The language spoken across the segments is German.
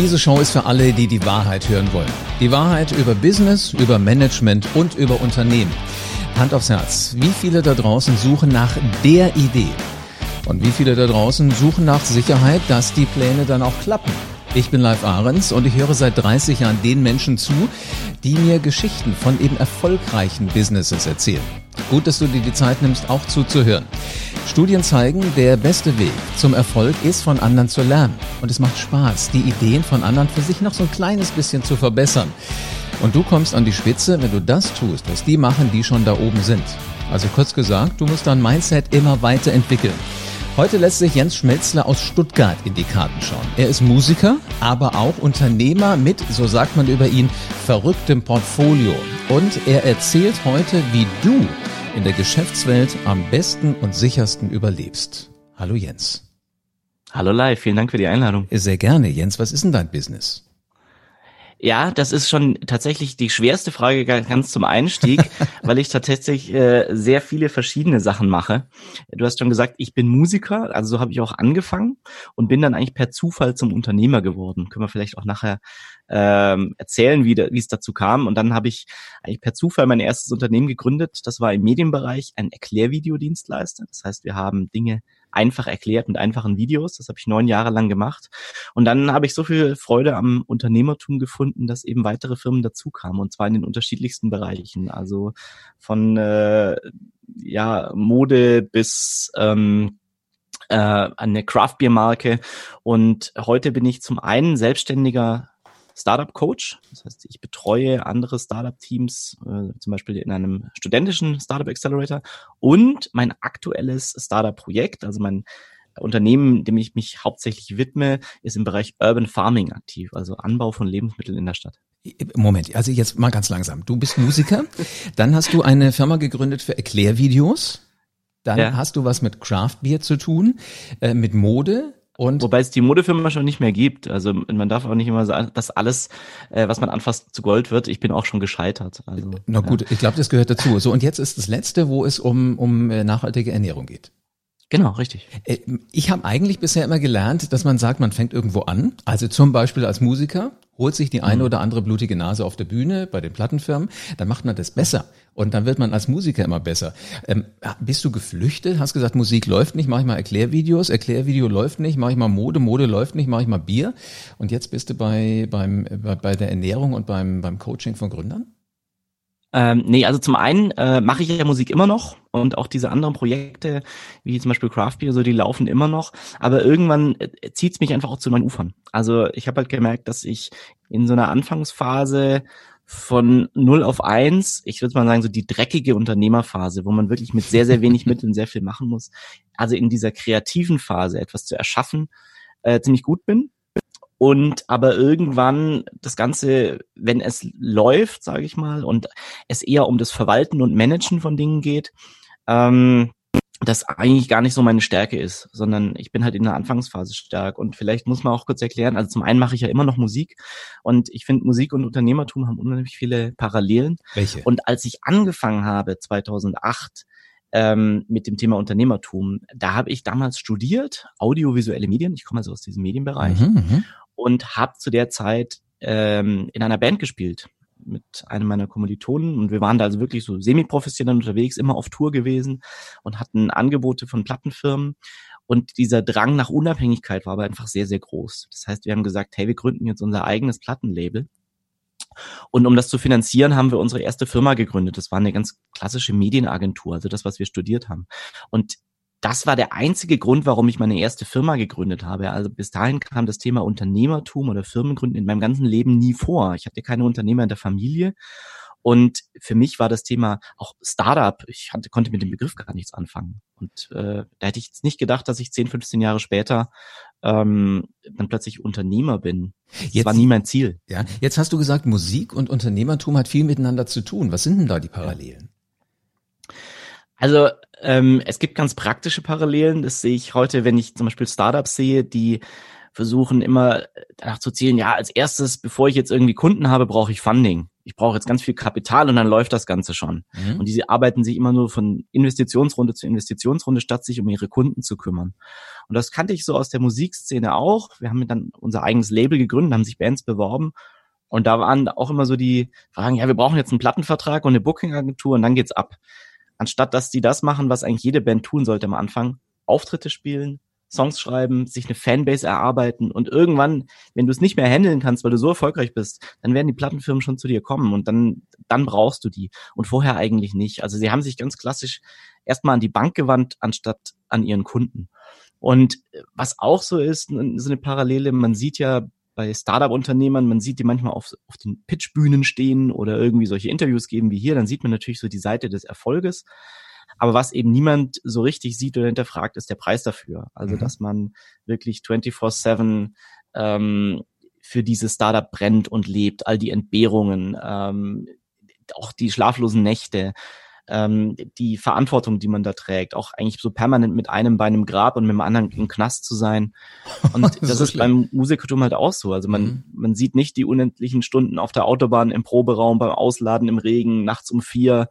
Diese Show ist für alle, die die Wahrheit hören wollen. Die Wahrheit über Business, über Management und über Unternehmen. Hand aufs Herz. Wie viele da draußen suchen nach der Idee? Und wie viele da draußen suchen nach Sicherheit, dass die Pläne dann auch klappen? Ich bin Live Ahrens und ich höre seit 30 Jahren den Menschen zu, die mir Geschichten von eben erfolgreichen Businesses erzählen. Gut, dass du dir die Zeit nimmst, auch zuzuhören. Studien zeigen, der beste Weg zum Erfolg ist, von anderen zu lernen. Und es macht Spaß, die Ideen von anderen für sich noch so ein kleines bisschen zu verbessern. Und du kommst an die Spitze, wenn du das tust, was die machen, die schon da oben sind. Also kurz gesagt, du musst dein Mindset immer weiterentwickeln. Heute lässt sich Jens Schmelzler aus Stuttgart in die Karten schauen. Er ist Musiker, aber auch Unternehmer mit, so sagt man über ihn, verrücktem Portfolio. Und er erzählt heute, wie du in der Geschäftswelt am besten und sichersten überlebst. Hallo Jens. Hallo Live, vielen Dank für die Einladung. Sehr gerne. Jens, was ist denn dein Business? Ja, das ist schon tatsächlich die schwerste Frage ganz zum Einstieg, weil ich tatsächlich äh, sehr viele verschiedene Sachen mache. Du hast schon gesagt, ich bin Musiker, also so habe ich auch angefangen und bin dann eigentlich per Zufall zum Unternehmer geworden. Können wir vielleicht auch nachher ähm, erzählen, wie, wie es dazu kam. Und dann habe ich eigentlich per Zufall mein erstes Unternehmen gegründet. Das war im Medienbereich ein Erklärvideodienstleister. Das heißt, wir haben Dinge einfach erklärt mit einfachen Videos. Das habe ich neun Jahre lang gemacht. Und dann habe ich so viel Freude am Unternehmertum gefunden, dass eben weitere Firmen dazu kamen und zwar in den unterschiedlichsten Bereichen. Also von äh, ja Mode bis ähm, äh, eine Craft Beer Marke. Und heute bin ich zum einen selbstständiger Startup Coach. Das heißt, ich betreue andere Startup Teams, äh, zum Beispiel in einem studentischen Startup Accelerator und mein aktuelles Startup Projekt, also mein Unternehmen, dem ich mich hauptsächlich widme, ist im Bereich Urban Farming aktiv, also Anbau von Lebensmitteln in der Stadt. Moment, also jetzt mal ganz langsam. Du bist Musiker, dann hast du eine Firma gegründet für Erklärvideos, dann ja. hast du was mit Craft Beer zu tun, äh, mit Mode, und Wobei es die Modefirma schon nicht mehr gibt. Also man darf auch nicht immer sagen, dass alles, äh, was man anfasst, zu Gold wird. Ich bin auch schon gescheitert. Also, Na gut, ja. ich glaube, das gehört dazu. So, und jetzt ist das letzte, wo es um, um äh, nachhaltige Ernährung geht. Genau, richtig. Äh, ich habe eigentlich bisher immer gelernt, dass man sagt, man fängt irgendwo an. Also zum Beispiel als Musiker holt sich die eine mhm. oder andere blutige Nase auf der Bühne bei den Plattenfirmen, dann macht man das besser und dann wird man als Musiker immer besser. Ähm, bist du geflüchtet? Hast gesagt, Musik läuft nicht, mache ich mal Erklärvideos, Erklärvideo läuft nicht, mache ich mal Mode, Mode läuft nicht, mache ich mal Bier und jetzt bist du bei beim bei, bei der Ernährung und beim beim Coaching von Gründern? Ähm, nee, also zum einen äh, mache ich ja Musik immer noch und auch diese anderen Projekte, wie zum Beispiel Craft Beer, so die laufen immer noch. Aber irgendwann äh, zieht es mich einfach auch zu meinen Ufern. Also ich habe halt gemerkt, dass ich in so einer Anfangsphase von 0 auf 1, ich würde mal sagen, so die dreckige Unternehmerphase, wo man wirklich mit sehr, sehr wenig Mitteln sehr viel machen muss. Also in dieser kreativen Phase etwas zu erschaffen, äh, ziemlich gut bin und aber irgendwann das Ganze, wenn es läuft, sage ich mal, und es eher um das Verwalten und Managen von Dingen geht, ähm, das eigentlich gar nicht so meine Stärke ist, sondern ich bin halt in der Anfangsphase stark. Und vielleicht muss man auch kurz erklären, also zum einen mache ich ja immer noch Musik und ich finde Musik und Unternehmertum haben unheimlich viele Parallelen. Welche? Und als ich angefangen habe, 2008, ähm, mit dem Thema Unternehmertum, da habe ich damals studiert, audiovisuelle Medien, ich komme also aus diesem Medienbereich. Mhm, mhm und habe zu der Zeit ähm, in einer Band gespielt mit einem meiner Kommilitonen und wir waren da also wirklich so semi-professionell unterwegs, immer auf Tour gewesen und hatten Angebote von Plattenfirmen und dieser Drang nach Unabhängigkeit war aber einfach sehr, sehr groß. Das heißt, wir haben gesagt, hey, wir gründen jetzt unser eigenes Plattenlabel. Und um das zu finanzieren, haben wir unsere erste Firma gegründet. Das war eine ganz klassische Medienagentur, also das, was wir studiert haben. Und das war der einzige Grund, warum ich meine erste Firma gegründet habe. Also bis dahin kam das Thema Unternehmertum oder Firmengründen in meinem ganzen Leben nie vor. Ich hatte keine Unternehmer in der Familie. Und für mich war das Thema auch Startup. Ich hatte, konnte mit dem Begriff gar nichts anfangen. Und äh, da hätte ich jetzt nicht gedacht, dass ich 10, 15 Jahre später ähm, dann plötzlich Unternehmer bin. Das jetzt, war nie mein Ziel. Ja, jetzt hast du gesagt, Musik und Unternehmertum hat viel miteinander zu tun. Was sind denn da die Parallelen? Also ähm, es gibt ganz praktische Parallelen. Das sehe ich heute, wenn ich zum Beispiel Startups sehe, die versuchen immer danach zu zielen, ja, als erstes, bevor ich jetzt irgendwie Kunden habe, brauche ich Funding. ich brauche jetzt ganz viel Kapital und dann läuft das Ganze schon. Mhm. Und diese arbeiten sich immer nur von Investitionsrunde zu Investitionsrunde, statt sich um ihre Kunden zu kümmern. Und das kannte ich so aus der Musikszene auch. Wir haben dann unser eigenes Label gegründet, haben sich Bands beworben. Und da waren auch immer so die Fragen, ja, wir brauchen jetzt einen Plattenvertrag und eine Bookingagentur und dann geht's ab. Anstatt dass die das machen, was eigentlich jede Band tun sollte am Anfang, Auftritte spielen, Songs schreiben, sich eine Fanbase erarbeiten und irgendwann, wenn du es nicht mehr handeln kannst, weil du so erfolgreich bist, dann werden die Plattenfirmen schon zu dir kommen und dann, dann brauchst du die und vorher eigentlich nicht. Also sie haben sich ganz klassisch erstmal an die Bank gewandt, anstatt an ihren Kunden. Und was auch so ist, so eine Parallele, man sieht ja bei Startup-Unternehmern, man sieht die manchmal auf, auf den Pitchbühnen stehen oder irgendwie solche Interviews geben wie hier, dann sieht man natürlich so die Seite des Erfolges. Aber was eben niemand so richtig sieht oder hinterfragt, ist der Preis dafür. Also, mhm. dass man wirklich 24-7 ähm, für dieses Startup brennt und lebt, all die Entbehrungen, ähm, auch die schlaflosen Nächte, ähm, die Verantwortung, die man da trägt, auch eigentlich so permanent mit einem Bein im Grab und mit dem anderen im Knast zu sein. Und das, das ist schlimm. beim Musikertum halt auch so. Also man, mhm. man sieht nicht die unendlichen Stunden auf der Autobahn, im Proberaum, beim Ausladen im Regen, nachts um vier,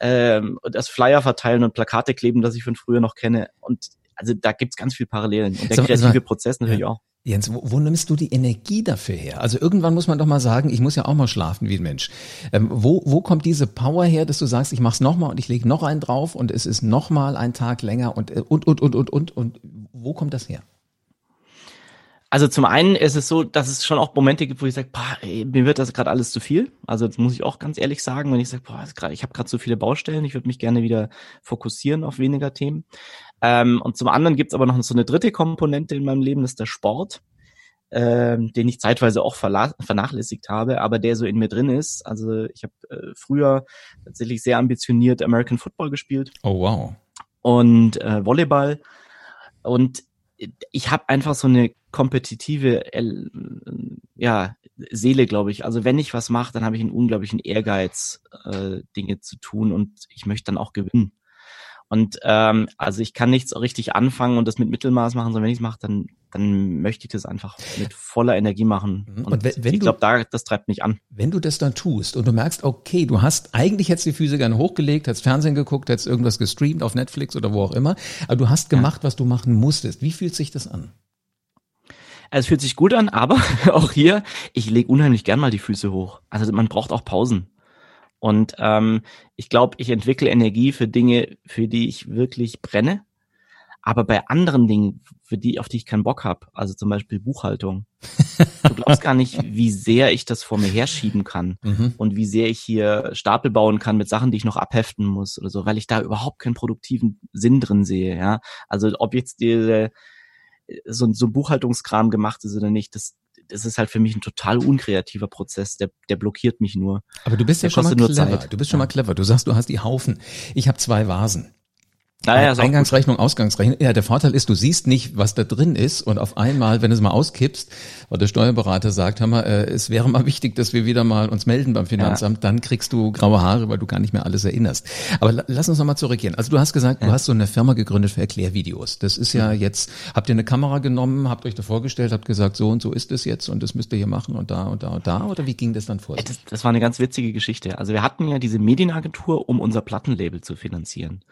ähm, das Flyer verteilen und Plakate kleben, das ich von früher noch kenne. Und also da gibt's ganz viel Parallelen. Und der so, kreative so, Prozess natürlich ja. auch. Jens, wo, wo nimmst du die Energie dafür her? Also irgendwann muss man doch mal sagen, ich muss ja auch mal schlafen wie ein Mensch. Ähm, wo, wo kommt diese Power her, dass du sagst, ich mach's nochmal und ich lege noch einen drauf und es ist nochmal ein Tag länger und, und, und, und, und, und, und wo kommt das her? Also zum einen ist es so, dass es schon auch Momente gibt, wo ich sage, mir wird das gerade alles zu viel. Also das muss ich auch ganz ehrlich sagen, wenn ich sage, boah, grad, ich habe gerade so viele Baustellen, ich würde mich gerne wieder fokussieren auf weniger Themen. Ähm, und zum anderen gibt es aber noch so eine dritte Komponente in meinem Leben, das ist der Sport, ähm, den ich zeitweise auch vernachlässigt habe, aber der so in mir drin ist. Also ich habe äh, früher tatsächlich sehr ambitioniert American Football gespielt. Oh wow. Und äh, Volleyball. Und ich habe einfach so eine kompetitive äh, ja, Seele, glaube ich. Also wenn ich was mache, dann habe ich einen unglaublichen Ehrgeiz, äh, Dinge zu tun und ich möchte dann auch gewinnen. Und ähm, also ich kann nichts richtig anfangen und das mit Mittelmaß machen, sondern wenn ich es mache, dann, dann möchte ich das einfach mit voller Energie machen. Mhm. Und, und wenn, wenn ich glaube, da das treibt mich an. Wenn du das dann tust und du merkst, okay, du hast eigentlich jetzt die Füße gerne hochgelegt, hast Fernsehen geguckt, hast irgendwas gestreamt auf Netflix oder wo auch immer, aber du hast gemacht, ja. was du machen musstest. Wie fühlt sich das an? Also es fühlt sich gut an, aber auch hier, ich lege unheimlich gern mal die Füße hoch. Also man braucht auch Pausen. Und ähm, ich glaube, ich entwickle Energie für Dinge, für die ich wirklich brenne. Aber bei anderen Dingen, für die, auf die ich keinen Bock habe, also zum Beispiel Buchhaltung, du glaubst gar nicht, wie sehr ich das vor mir herschieben kann mhm. und wie sehr ich hier Stapel bauen kann mit Sachen, die ich noch abheften muss oder so, weil ich da überhaupt keinen produktiven Sinn drin sehe. Ja, also ob jetzt die, so, so Buchhaltungskram gemacht ist oder nicht, das, das ist halt für mich ein total unkreativer Prozess, der, der blockiert mich nur. Aber du bist der ja schon mal clever. Du bist schon mal clever. Du sagst, du hast die Haufen. Ich habe zwei Vasen. Naja, Eingangsrechnung, Ausgangsrechnung. Ja, der Vorteil ist, du siehst nicht, was da drin ist und auf einmal, wenn du es mal auskippst, weil der Steuerberater sagt, hör mal, äh, es wäre mal wichtig, dass wir wieder mal uns melden beim Finanzamt, ja. dann kriegst du graue Haare, weil du gar nicht mehr alles erinnerst. Aber lass uns nochmal zurückgehen. Also du hast gesagt, ja. du hast so eine Firma gegründet für Erklärvideos. Das ist ja jetzt, habt ihr eine Kamera genommen, habt euch da vorgestellt, habt gesagt, so und so ist es jetzt und das müsst ihr hier machen und da und da und da oder wie ging das dann vor? Das, das war eine ganz witzige Geschichte. Also wir hatten ja diese Medienagentur, um unser Plattenlabel zu finanzieren.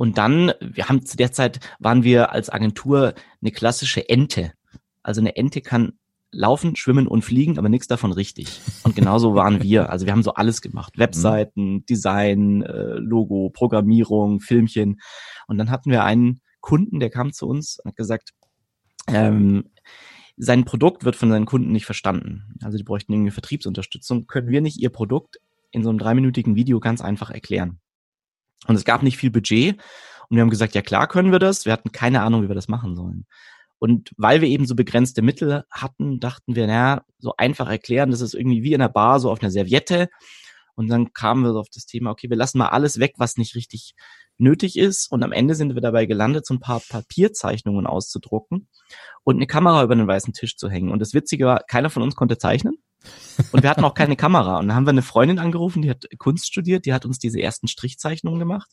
Und dann, wir haben zu der Zeit, waren wir als Agentur eine klassische Ente. Also eine Ente kann laufen, schwimmen und fliegen, aber nichts davon richtig. Und genauso waren wir. Also wir haben so alles gemacht. Webseiten, Design, äh, Logo, Programmierung, Filmchen. Und dann hatten wir einen Kunden, der kam zu uns und hat gesagt, ähm, sein Produkt wird von seinen Kunden nicht verstanden. Also die bräuchten irgendwie Vertriebsunterstützung. Können wir nicht ihr Produkt in so einem dreiminütigen Video ganz einfach erklären? Und es gab nicht viel Budget. Und wir haben gesagt, ja klar können wir das. Wir hatten keine Ahnung, wie wir das machen sollen. Und weil wir eben so begrenzte Mittel hatten, dachten wir, naja, so einfach erklären, das ist irgendwie wie in der Bar, so auf einer Serviette. Und dann kamen wir so auf das Thema, okay, wir lassen mal alles weg, was nicht richtig nötig ist. Und am Ende sind wir dabei gelandet, so ein paar Papierzeichnungen auszudrucken und eine Kamera über den weißen Tisch zu hängen. Und das Witzige war, keiner von uns konnte zeichnen. Und wir hatten auch keine Kamera. Und dann haben wir eine Freundin angerufen, die hat Kunst studiert, die hat uns diese ersten Strichzeichnungen gemacht,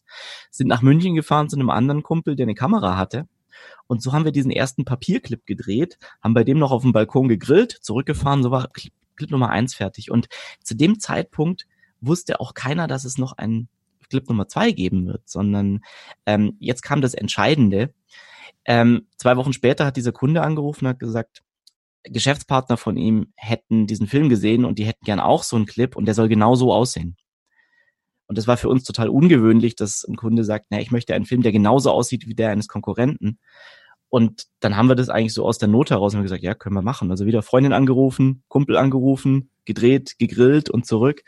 sind nach München gefahren zu einem anderen Kumpel, der eine Kamera hatte. Und so haben wir diesen ersten Papierclip gedreht, haben bei dem noch auf dem Balkon gegrillt, zurückgefahren, so war Clip Nummer eins fertig. Und zu dem Zeitpunkt wusste auch keiner, dass es noch ein Clip Nummer zwei geben wird, sondern ähm, jetzt kam das Entscheidende. Ähm, zwei Wochen später hat dieser Kunde angerufen und hat gesagt, Geschäftspartner von ihm hätten diesen Film gesehen und die hätten gern auch so einen Clip und der soll genau so aussehen. Und das war für uns total ungewöhnlich, dass ein Kunde sagt, na, ich möchte einen Film, der genauso aussieht wie der eines Konkurrenten. Und dann haben wir das eigentlich so aus der Not heraus und gesagt, ja, können wir machen. Also wieder Freundin angerufen, Kumpel angerufen, gedreht, gegrillt und zurück.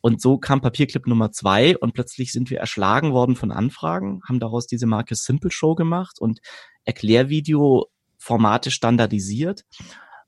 Und so kam Papierclip Nummer zwei und plötzlich sind wir erschlagen worden von Anfragen, haben daraus diese Marke Simple Show gemacht und Erklärvideo-Formate standardisiert.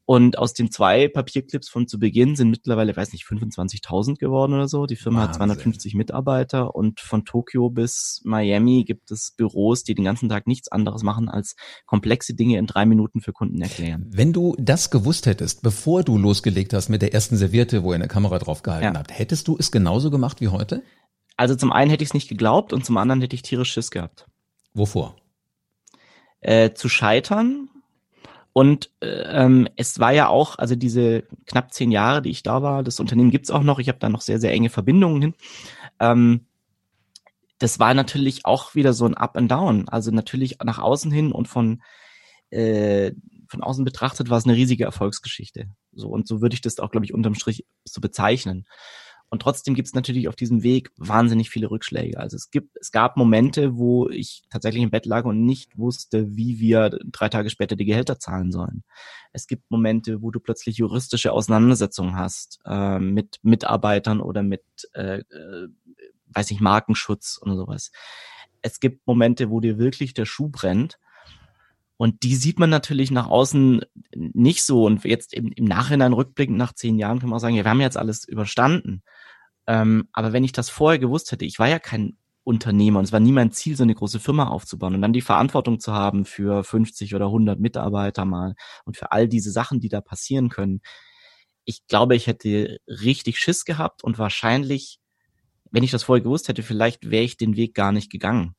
Und aus den zwei Papierclips von zu Beginn sind mittlerweile, weiß nicht, 25.000 geworden oder so. Die Firma Wahnsinn. hat 250 Mitarbeiter und von Tokio bis Miami gibt es Büros, die den ganzen Tag nichts anderes machen, als komplexe Dinge in drei Minuten für Kunden erklären. Wenn du das gewusst hättest, bevor du losgelegt hast mit der ersten Serviette, wo ihr eine Kamera drauf gehalten ja. habt, hättest du es genauso gemacht wie heute? Also zum einen hätte ich es nicht geglaubt und zum anderen hätte ich tierisch Schiss gehabt. Wovor? Äh, zu scheitern, und ähm, es war ja auch, also diese knapp zehn Jahre, die ich da war, das Unternehmen gibt's auch noch, ich habe da noch sehr, sehr enge Verbindungen hin. Ähm, das war natürlich auch wieder so ein Up and Down. Also natürlich nach außen hin und von, äh, von außen betrachtet war es eine riesige Erfolgsgeschichte. So und so würde ich das auch, glaube ich, unterm Strich so bezeichnen. Und trotzdem gibt es natürlich auf diesem Weg wahnsinnig viele Rückschläge. Also es gibt, es gab Momente, wo ich tatsächlich im Bett lag und nicht wusste, wie wir drei Tage später die Gehälter zahlen sollen. Es gibt Momente, wo du plötzlich juristische Auseinandersetzungen hast äh, mit Mitarbeitern oder mit, äh, äh, weiß ich, Markenschutz und sowas. Es gibt Momente, wo dir wirklich der Schuh brennt. Und die sieht man natürlich nach außen nicht so. Und jetzt im, im Nachhinein rückblickend nach zehn Jahren kann man auch sagen, ja, wir haben jetzt alles überstanden. Ähm, aber wenn ich das vorher gewusst hätte, ich war ja kein Unternehmer und es war nie mein Ziel, so eine große Firma aufzubauen und dann die Verantwortung zu haben für 50 oder 100 Mitarbeiter mal und für all diese Sachen, die da passieren können. Ich glaube, ich hätte richtig Schiss gehabt und wahrscheinlich, wenn ich das vorher gewusst hätte, vielleicht wäre ich den Weg gar nicht gegangen.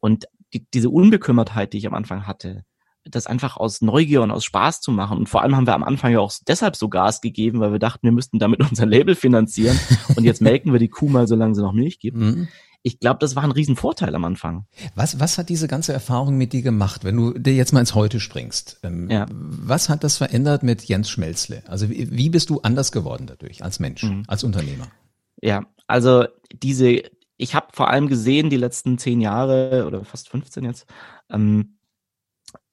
Und die, diese Unbekümmertheit, die ich am Anfang hatte, das einfach aus Neugier und aus Spaß zu machen. Und vor allem haben wir am Anfang ja auch deshalb so Gas gegeben, weil wir dachten, wir müssten damit unser Label finanzieren. Und jetzt melken wir die Kuh mal, solange sie noch Milch gibt. Mhm. Ich glaube, das war ein Riesenvorteil am Anfang. Was, was hat diese ganze Erfahrung mit dir gemacht, wenn du dir jetzt mal ins Heute springst? Ähm, ja. Was hat das verändert mit Jens Schmelzle? Also wie, wie bist du anders geworden dadurch als Mensch, mhm. als Unternehmer? Ja, also diese, ich habe vor allem gesehen, die letzten zehn Jahre oder fast 15 jetzt, ähm,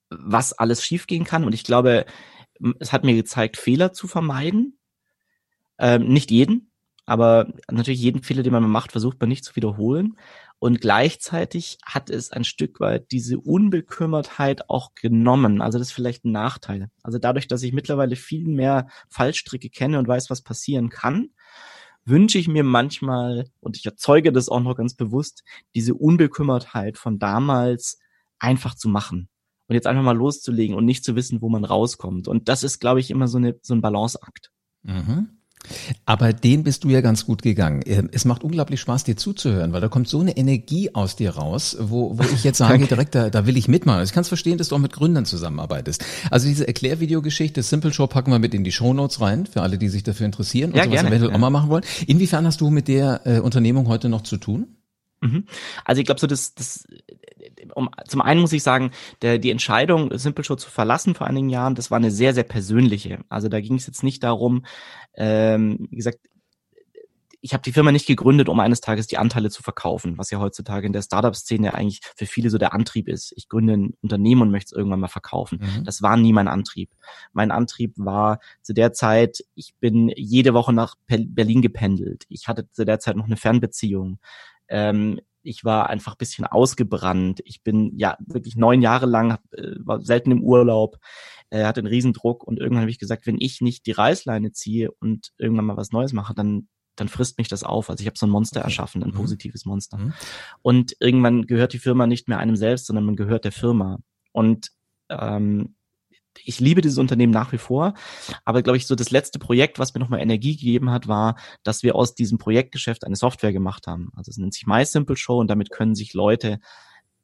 was alles schiefgehen kann. Und ich glaube, es hat mir gezeigt, Fehler zu vermeiden. Ähm, nicht jeden, aber natürlich jeden Fehler, den man macht, versucht man nicht zu wiederholen. Und gleichzeitig hat es ein Stück weit diese Unbekümmertheit auch genommen. Also das ist vielleicht ein Nachteil. Also dadurch, dass ich mittlerweile viel mehr Fallstricke kenne und weiß, was passieren kann, wünsche ich mir manchmal, und ich erzeuge das auch noch ganz bewusst, diese Unbekümmertheit von damals einfach zu machen und jetzt einfach mal loszulegen und nicht zu wissen, wo man rauskommt. Und das ist, glaube ich, immer so, eine, so ein Balanceakt. Mhm. Aber den bist du ja ganz gut gegangen. Ähm, es macht unglaublich Spaß, dir zuzuhören, weil da kommt so eine Energie aus dir raus, wo, wo ich jetzt sage, direkt, da, da will ich mitmachen. Ich kann es verstehen, dass du auch mit Gründern zusammenarbeitest. Also diese Erklärvideogeschichte, Simple Show packen wir mit in die Show Notes rein, für alle, die sich dafür interessieren und ja, sowas gerne, eventuell ja. auch mal machen wollen. Inwiefern hast du mit der äh, Unternehmung heute noch zu tun? Mhm. Also ich glaube so, das, das um, zum einen muss ich sagen, der, die Entscheidung, Simple Show zu verlassen vor einigen Jahren, das war eine sehr, sehr persönliche. Also da ging es jetzt nicht darum, ähm, wie gesagt, ich habe die Firma nicht gegründet, um eines Tages die Anteile zu verkaufen, was ja heutzutage in der Startup-Szene eigentlich für viele so der Antrieb ist. Ich gründe ein Unternehmen und möchte es irgendwann mal verkaufen. Mhm. Das war nie mein Antrieb. Mein Antrieb war zu der Zeit, ich bin jede Woche nach Berlin gependelt. Ich hatte zu der Zeit noch eine Fernbeziehung. Ähm, ich war einfach bisschen ausgebrannt. Ich bin ja wirklich neun Jahre lang, äh, war selten im Urlaub, äh, hatte einen Riesendruck und irgendwann habe ich gesagt, wenn ich nicht die Reißleine ziehe und irgendwann mal was Neues mache, dann dann frisst mich das auf. Also ich habe so ein Monster erschaffen, ein mhm. positives Monster. Mhm. Und irgendwann gehört die Firma nicht mehr einem selbst, sondern man gehört der Firma. Und ähm, ich liebe dieses Unternehmen nach wie vor, aber glaube ich, so das letzte Projekt, was mir nochmal Energie gegeben hat, war, dass wir aus diesem Projektgeschäft eine Software gemacht haben. Also es nennt sich MySimple und damit können sich Leute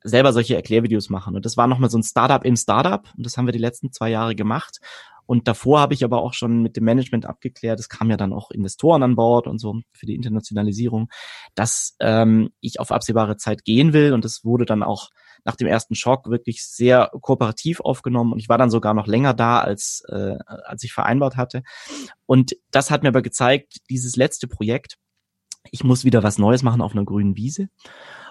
selber solche Erklärvideos machen. Und das war nochmal so ein Startup im Startup und das haben wir die letzten zwei Jahre gemacht. Und davor habe ich aber auch schon mit dem Management abgeklärt, es kamen ja dann auch Investoren an Bord und so für die Internationalisierung, dass ähm, ich auf absehbare Zeit gehen will. Und das wurde dann auch nach dem ersten Schock wirklich sehr kooperativ aufgenommen. Und ich war dann sogar noch länger da, als, äh, als ich vereinbart hatte. Und das hat mir aber gezeigt, dieses letzte Projekt, ich muss wieder was Neues machen auf einer grünen Wiese.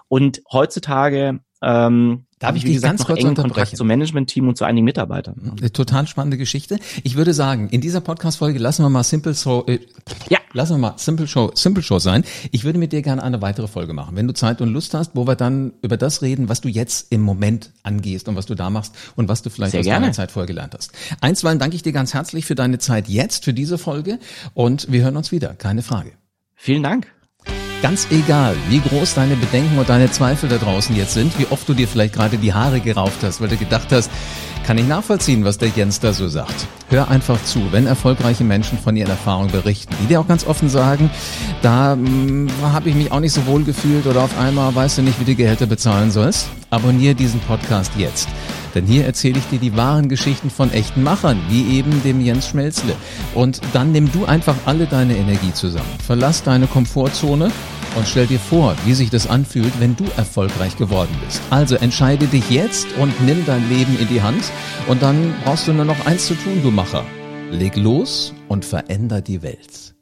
Und heutzutage ähm, Darf ich dich gesagt, ganz kurz unterbrechen? Kontakt zum Management-Team und zu einigen Mitarbeitern. Eine total spannende Geschichte. Ich würde sagen, in dieser Podcast-Folge lassen wir mal Simple Show, äh, ja. lassen wir mal Simple Show, Simple Show sein. Ich würde mit dir gerne eine weitere Folge machen, wenn du Zeit und Lust hast, wo wir dann über das reden, was du jetzt im Moment angehst und was du da machst und was du vielleicht Sehr aus gerne. deiner Zeit vorher gelernt hast. Einstweilen danke ich dir ganz herzlich für deine Zeit jetzt, für diese Folge und wir hören uns wieder, keine Frage. Vielen Dank. Ganz egal, wie groß deine Bedenken und deine Zweifel da draußen jetzt sind, wie oft du dir vielleicht gerade die Haare gerauft hast, weil du gedacht hast, kann ich nachvollziehen, was der Jens da so sagt. Hör einfach zu, wenn erfolgreiche Menschen von ihren Erfahrungen berichten, die dir auch ganz offen sagen, da hm, habe ich mich auch nicht so wohl gefühlt oder auf einmal weißt du nicht, wie du Gehälter bezahlen sollst. Abonnier diesen Podcast jetzt. Denn hier erzähle ich dir die wahren Geschichten von echten Machern, wie eben dem Jens Schmelzle. Und dann nimm du einfach alle deine Energie zusammen. Verlass deine Komfortzone und stell dir vor, wie sich das anfühlt, wenn du erfolgreich geworden bist. Also entscheide dich jetzt und nimm dein Leben in die Hand und dann brauchst du nur noch eins zu tun, du Macher. Leg los und veränder die Welt.